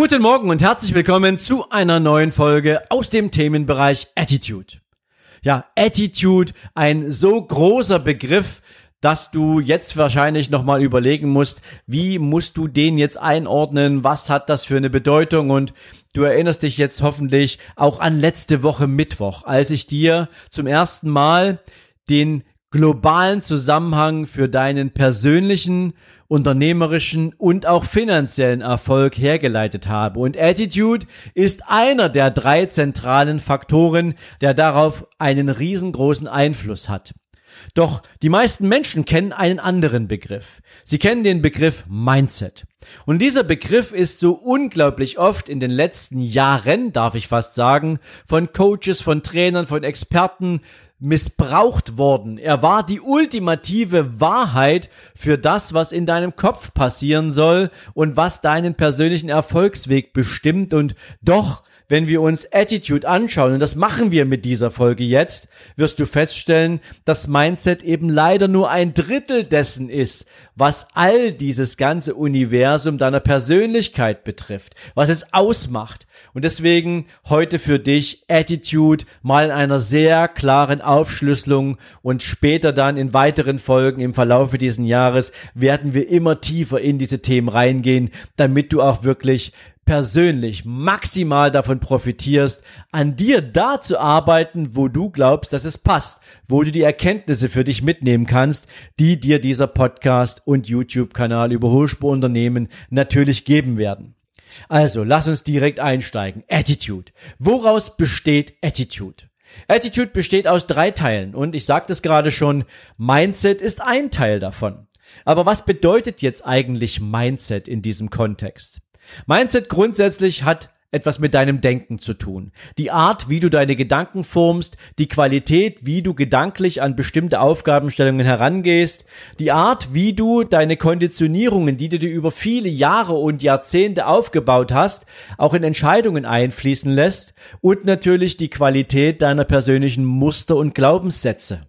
Guten Morgen und herzlich willkommen zu einer neuen Folge aus dem Themenbereich Attitude. Ja, Attitude, ein so großer Begriff, dass du jetzt wahrscheinlich nochmal überlegen musst, wie musst du den jetzt einordnen, was hat das für eine Bedeutung und du erinnerst dich jetzt hoffentlich auch an letzte Woche Mittwoch, als ich dir zum ersten Mal den globalen Zusammenhang für deinen persönlichen, unternehmerischen und auch finanziellen Erfolg hergeleitet habe. Und Attitude ist einer der drei zentralen Faktoren, der darauf einen riesengroßen Einfluss hat. Doch die meisten Menschen kennen einen anderen Begriff. Sie kennen den Begriff Mindset. Und dieser Begriff ist so unglaublich oft in den letzten Jahren, darf ich fast sagen, von Coaches, von Trainern, von Experten missbraucht worden. Er war die ultimative Wahrheit für das, was in deinem Kopf passieren soll und was deinen persönlichen Erfolgsweg bestimmt und doch wenn wir uns Attitude anschauen, und das machen wir mit dieser Folge jetzt, wirst du feststellen, dass Mindset eben leider nur ein Drittel dessen ist, was all dieses ganze Universum deiner Persönlichkeit betrifft, was es ausmacht. Und deswegen heute für dich Attitude mal in einer sehr klaren Aufschlüsselung und später dann in weiteren Folgen im Verlaufe dieses Jahres werden wir immer tiefer in diese Themen reingehen, damit du auch wirklich persönlich maximal davon profitierst, an dir da zu arbeiten, wo du glaubst, dass es passt, wo du die Erkenntnisse für dich mitnehmen kannst, die dir dieser Podcast und YouTube-Kanal über Hochspurunternehmen natürlich geben werden. Also, lass uns direkt einsteigen. Attitude. Woraus besteht Attitude? Attitude besteht aus drei Teilen und ich sagte es gerade schon, Mindset ist ein Teil davon. Aber was bedeutet jetzt eigentlich Mindset in diesem Kontext? Mindset grundsätzlich hat etwas mit deinem Denken zu tun. Die Art, wie du deine Gedanken formst, die Qualität, wie du gedanklich an bestimmte Aufgabenstellungen herangehst, die Art, wie du deine Konditionierungen, die du dir über viele Jahre und Jahrzehnte aufgebaut hast, auch in Entscheidungen einfließen lässt und natürlich die Qualität deiner persönlichen Muster und Glaubenssätze.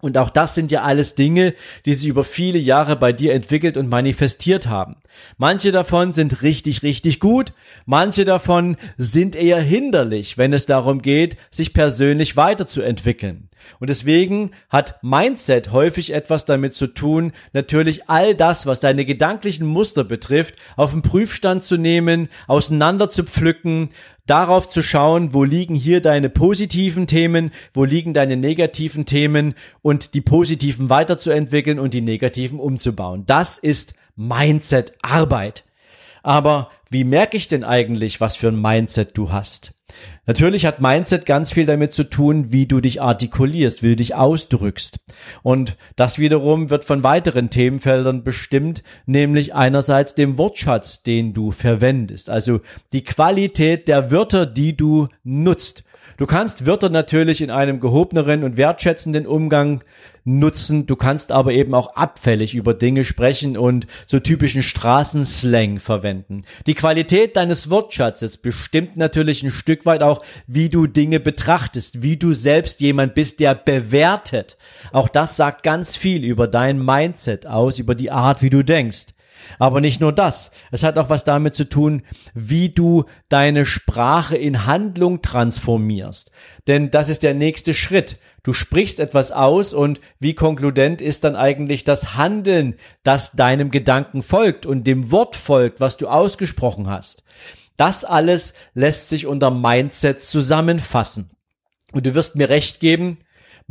Und auch das sind ja alles Dinge, die sich über viele Jahre bei dir entwickelt und manifestiert haben. Manche davon sind richtig, richtig gut, manche davon sind eher hinderlich, wenn es darum geht, sich persönlich weiterzuentwickeln. Und deswegen hat Mindset häufig etwas damit zu tun, natürlich all das, was deine gedanklichen Muster betrifft, auf den Prüfstand zu nehmen, auseinander zu pflücken, darauf zu schauen, wo liegen hier deine positiven Themen, wo liegen deine negativen Themen und die positiven weiterzuentwickeln und die negativen umzubauen. Das ist Mindset-Arbeit. Aber wie merke ich denn eigentlich, was für ein Mindset du hast? Natürlich hat Mindset ganz viel damit zu tun, wie du dich artikulierst, wie du dich ausdrückst. Und das wiederum wird von weiteren Themenfeldern bestimmt, nämlich einerseits dem Wortschatz, den du verwendest, also die Qualität der Wörter, die du nutzt. Du kannst Wörter natürlich in einem gehobeneren und wertschätzenden Umgang nutzen. Du kannst aber eben auch abfällig über Dinge sprechen und so typischen Straßenslang verwenden. Die Qualität deines Wortschatzes bestimmt natürlich ein Stück weit auch, wie du Dinge betrachtest, wie du selbst jemand bist, der bewertet. Auch das sagt ganz viel über dein Mindset aus, über die Art, wie du denkst. Aber nicht nur das. Es hat auch was damit zu tun, wie du deine Sprache in Handlung transformierst. Denn das ist der nächste Schritt. Du sprichst etwas aus und wie konkludent ist dann eigentlich das Handeln, das deinem Gedanken folgt und dem Wort folgt, was du ausgesprochen hast. Das alles lässt sich unter Mindset zusammenfassen. Und du wirst mir recht geben,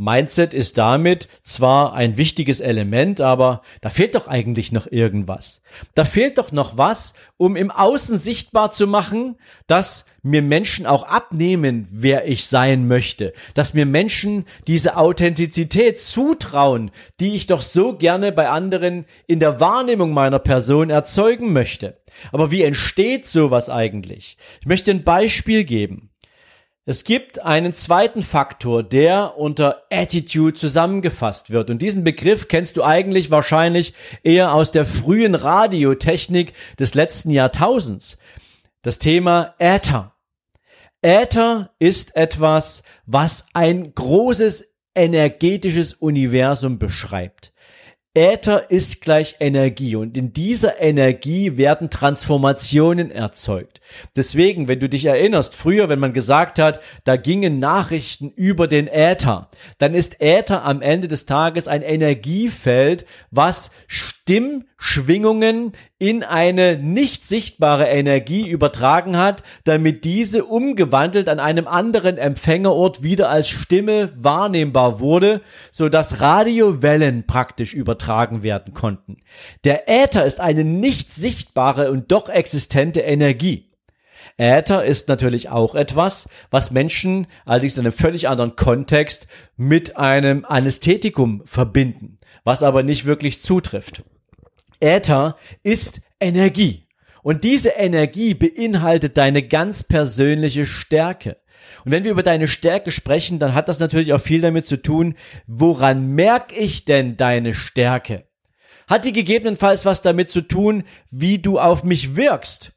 Mindset ist damit zwar ein wichtiges Element, aber da fehlt doch eigentlich noch irgendwas. Da fehlt doch noch was, um im Außen sichtbar zu machen, dass mir Menschen auch abnehmen, wer ich sein möchte, dass mir Menschen diese Authentizität zutrauen, die ich doch so gerne bei anderen in der Wahrnehmung meiner Person erzeugen möchte. Aber wie entsteht sowas eigentlich? Ich möchte ein Beispiel geben. Es gibt einen zweiten Faktor, der unter Attitude zusammengefasst wird. Und diesen Begriff kennst du eigentlich wahrscheinlich eher aus der frühen Radiotechnik des letzten Jahrtausends. Das Thema Äther. Äther ist etwas, was ein großes energetisches Universum beschreibt. Äther ist gleich Energie und in dieser Energie werden Transformationen erzeugt. Deswegen, wenn du dich erinnerst, früher, wenn man gesagt hat, da gingen Nachrichten über den Äther, dann ist Äther am Ende des Tages ein Energiefeld, was Stimmschwingungen in eine nicht sichtbare Energie übertragen hat, damit diese umgewandelt an einem anderen Empfängerort wieder als Stimme wahrnehmbar wurde, so dass Radiowellen praktisch übertragen werden konnten. Der Äther ist eine nicht sichtbare und doch existente Energie. Äther ist natürlich auch etwas, was Menschen allerdings in einem völlig anderen Kontext mit einem Anästhetikum verbinden, was aber nicht wirklich zutrifft. Äther ist Energie. Und diese Energie beinhaltet deine ganz persönliche Stärke. Und wenn wir über deine Stärke sprechen, dann hat das natürlich auch viel damit zu tun, woran merke ich denn deine Stärke? Hat die gegebenenfalls was damit zu tun, wie du auf mich wirkst?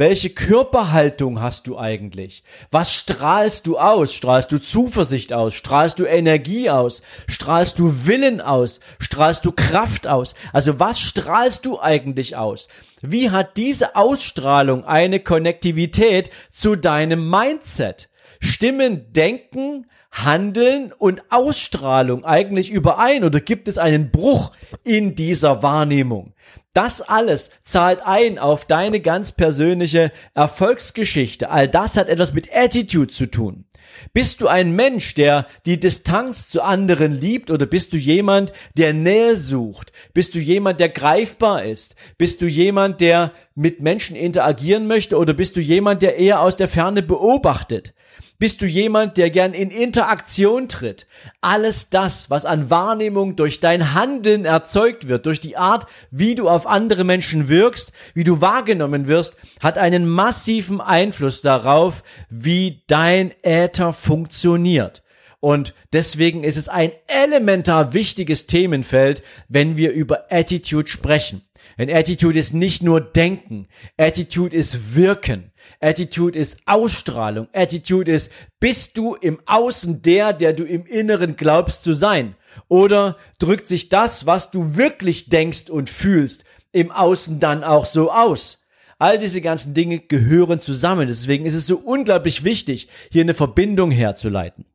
Welche Körperhaltung hast du eigentlich? Was strahlst du aus? Strahlst du Zuversicht aus? Strahlst du Energie aus? Strahlst du Willen aus? Strahlst du Kraft aus? Also was strahlst du eigentlich aus? Wie hat diese Ausstrahlung eine Konnektivität zu deinem Mindset? Stimmen Denken, Handeln und Ausstrahlung eigentlich überein oder gibt es einen Bruch in dieser Wahrnehmung? Das alles zahlt ein auf deine ganz persönliche Erfolgsgeschichte. All das hat etwas mit Attitude zu tun. Bist du ein Mensch, der die Distanz zu anderen liebt oder bist du jemand, der Nähe sucht? Bist du jemand, der greifbar ist? Bist du jemand, der mit Menschen interagieren möchte oder bist du jemand, der eher aus der Ferne beobachtet? Bist du jemand, der gern in Interaktion tritt? Alles das, was an Wahrnehmung durch dein Handeln erzeugt wird, durch die Art, wie du auf andere Menschen wirkst, wie du wahrgenommen wirst, hat einen massiven Einfluss darauf, wie dein Äther funktioniert. Und deswegen ist es ein elementar wichtiges Themenfeld, wenn wir über Attitude sprechen. Denn Attitude ist nicht nur Denken, Attitude ist Wirken, Attitude ist Ausstrahlung, Attitude ist, bist du im Außen der, der du im Inneren glaubst zu sein? Oder drückt sich das, was du wirklich denkst und fühlst, im Außen dann auch so aus? All diese ganzen Dinge gehören zusammen. Deswegen ist es so unglaublich wichtig, hier eine Verbindung herzuleiten.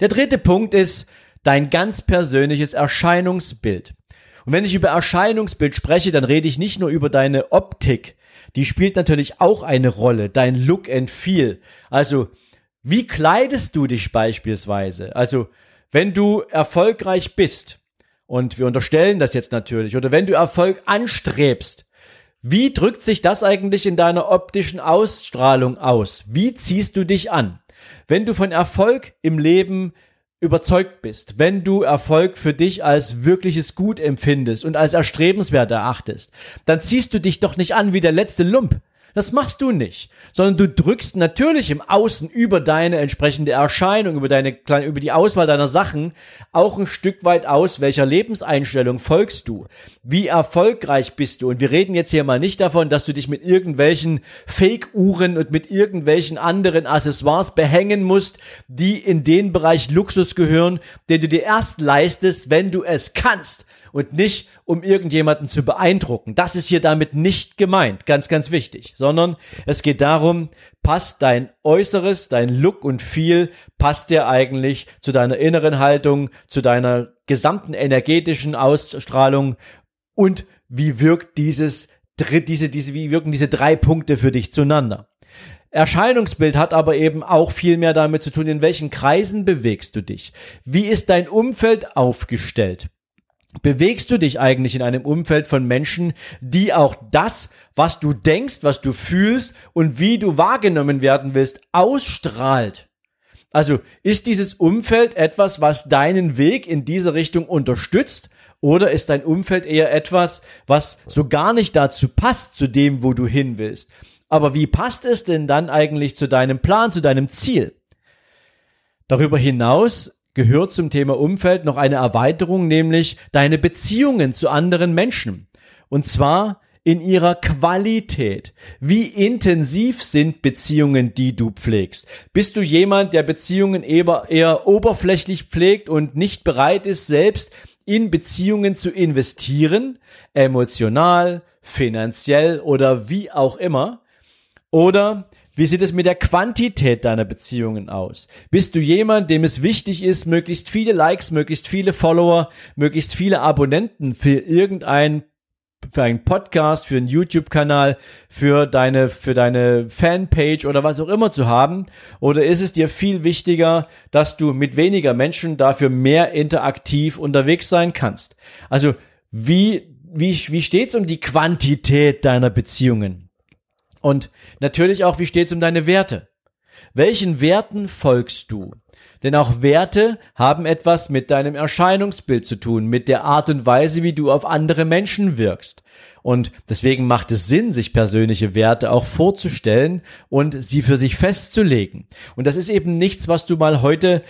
Der dritte Punkt ist dein ganz persönliches Erscheinungsbild. Und wenn ich über Erscheinungsbild spreche, dann rede ich nicht nur über deine Optik. Die spielt natürlich auch eine Rolle, dein Look and Feel. Also, wie kleidest du dich beispielsweise? Also, wenn du erfolgreich bist, und wir unterstellen das jetzt natürlich, oder wenn du Erfolg anstrebst, wie drückt sich das eigentlich in deiner optischen Ausstrahlung aus? Wie ziehst du dich an? Wenn du von Erfolg im Leben überzeugt bist, wenn du Erfolg für dich als wirkliches Gut empfindest und als erstrebenswert erachtest, dann ziehst du dich doch nicht an wie der letzte Lump. Das machst du nicht, sondern du drückst natürlich im Außen über deine entsprechende Erscheinung, über deine über die Auswahl deiner Sachen auch ein Stück weit aus, welcher Lebenseinstellung folgst du? Wie erfolgreich bist du? Und wir reden jetzt hier mal nicht davon, dass du dich mit irgendwelchen Fake-Uhren und mit irgendwelchen anderen Accessoires behängen musst, die in den Bereich Luxus gehören, den du dir erst leistest, wenn du es kannst und nicht, um irgendjemanden zu beeindrucken. Das ist hier damit nicht gemeint, ganz, ganz wichtig, sondern es geht darum, passt dein Äußeres, dein Look und Feel, passt dir eigentlich zu deiner inneren Haltung, zu deiner gesamten energetischen Ausstrahlung und wie wirkt dieses, diese, diese, wie wirken diese drei Punkte für dich zueinander? Erscheinungsbild hat aber eben auch viel mehr damit zu tun, in welchen Kreisen bewegst du dich? Wie ist dein Umfeld aufgestellt? Bewegst du dich eigentlich in einem Umfeld von Menschen, die auch das, was du denkst, was du fühlst und wie du wahrgenommen werden willst, ausstrahlt? Also ist dieses Umfeld etwas, was deinen Weg in diese Richtung unterstützt oder ist dein Umfeld eher etwas, was so gar nicht dazu passt, zu dem, wo du hin willst? Aber wie passt es denn dann eigentlich zu deinem Plan, zu deinem Ziel? Darüber hinaus gehört zum Thema Umfeld noch eine Erweiterung, nämlich deine Beziehungen zu anderen Menschen. Und zwar in ihrer Qualität. Wie intensiv sind Beziehungen, die du pflegst? Bist du jemand, der Beziehungen eher, eher oberflächlich pflegt und nicht bereit ist, selbst in Beziehungen zu investieren, emotional, finanziell oder wie auch immer? Oder wie sieht es mit der Quantität deiner Beziehungen aus? Bist du jemand, dem es wichtig ist, möglichst viele Likes, möglichst viele Follower, möglichst viele Abonnenten für irgendein für einen Podcast, für einen YouTube-Kanal, für deine, für deine Fanpage oder was auch immer zu haben? Oder ist es dir viel wichtiger, dass du mit weniger Menschen dafür mehr interaktiv unterwegs sein kannst? Also, wie, wie, wie steht's um die Quantität deiner Beziehungen? Und natürlich auch, wie steht's um deine Werte? Welchen Werten folgst du? Denn auch Werte haben etwas mit deinem Erscheinungsbild zu tun, mit der Art und Weise, wie du auf andere Menschen wirkst. Und deswegen macht es Sinn, sich persönliche Werte auch vorzustellen und sie für sich festzulegen. Und das ist eben nichts, was du mal heute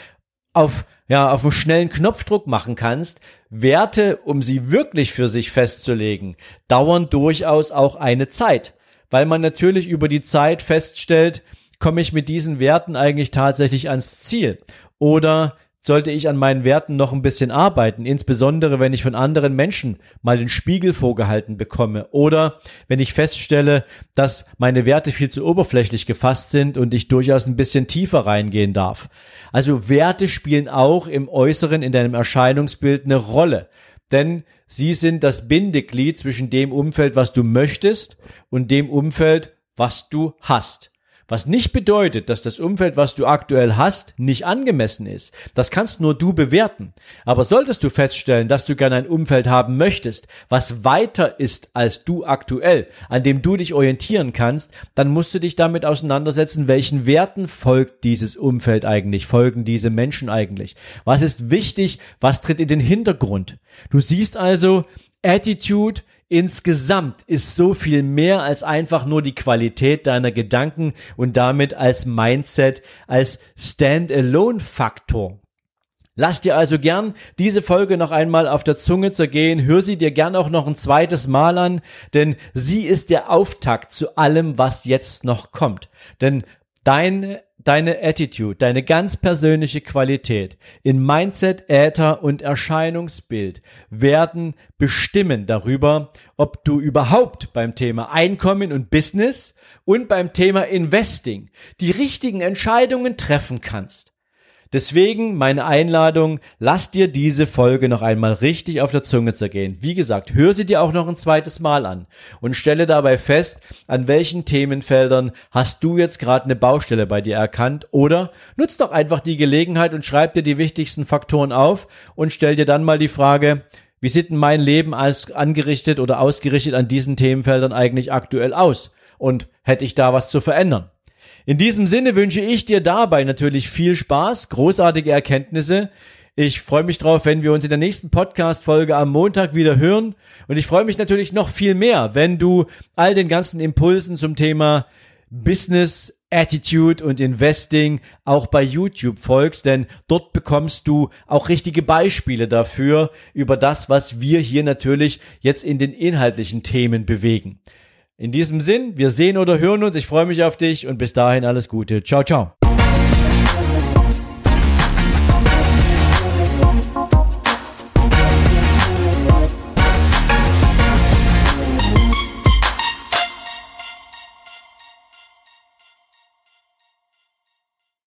auf ja, auf einen schnellen Knopfdruck machen kannst. Werte, um sie wirklich für sich festzulegen, dauern durchaus auch eine Zeit, weil man natürlich über die Zeit feststellt, komme ich mit diesen Werten eigentlich tatsächlich ans Ziel? Oder sollte ich an meinen Werten noch ein bisschen arbeiten, insbesondere wenn ich von anderen Menschen mal den Spiegel vorgehalten bekomme oder wenn ich feststelle, dass meine Werte viel zu oberflächlich gefasst sind und ich durchaus ein bisschen tiefer reingehen darf. Also Werte spielen auch im Äußeren, in deinem Erscheinungsbild eine Rolle, denn sie sind das Bindeglied zwischen dem Umfeld, was du möchtest und dem Umfeld, was du hast. Was nicht bedeutet, dass das Umfeld, was du aktuell hast, nicht angemessen ist. Das kannst nur du bewerten. Aber solltest du feststellen, dass du gerne ein Umfeld haben möchtest, was weiter ist als du aktuell, an dem du dich orientieren kannst, dann musst du dich damit auseinandersetzen, welchen Werten folgt dieses Umfeld eigentlich, folgen diese Menschen eigentlich. Was ist wichtig, was tritt in den Hintergrund? Du siehst also, Attitude insgesamt ist so viel mehr als einfach nur die Qualität deiner Gedanken und damit als Mindset, als Standalone-Faktor. Lass dir also gern diese Folge noch einmal auf der Zunge zergehen, hör sie dir gern auch noch ein zweites Mal an, denn sie ist der Auftakt zu allem, was jetzt noch kommt. Denn dein deine Attitude, deine ganz persönliche Qualität in Mindset, Äther und Erscheinungsbild werden bestimmen darüber, ob du überhaupt beim Thema Einkommen und Business und beim Thema Investing die richtigen Entscheidungen treffen kannst. Deswegen meine Einladung, lass dir diese Folge noch einmal richtig auf der Zunge zergehen. Wie gesagt, hör sie dir auch noch ein zweites Mal an und stelle dabei fest, an welchen Themenfeldern hast du jetzt gerade eine Baustelle bei dir erkannt oder nutz doch einfach die Gelegenheit und schreib dir die wichtigsten Faktoren auf und stell dir dann mal die Frage, wie sieht denn mein Leben als angerichtet oder ausgerichtet an diesen Themenfeldern eigentlich aktuell aus? Und hätte ich da was zu verändern? In diesem Sinne wünsche ich dir dabei natürlich viel Spaß, großartige Erkenntnisse. Ich freue mich drauf, wenn wir uns in der nächsten Podcast-Folge am Montag wieder hören. Und ich freue mich natürlich noch viel mehr, wenn du all den ganzen Impulsen zum Thema Business, Attitude und Investing auch bei YouTube folgst, denn dort bekommst du auch richtige Beispiele dafür, über das, was wir hier natürlich jetzt in den inhaltlichen Themen bewegen. In diesem Sinn, wir sehen oder hören uns. Ich freue mich auf dich und bis dahin alles Gute. Ciao, ciao.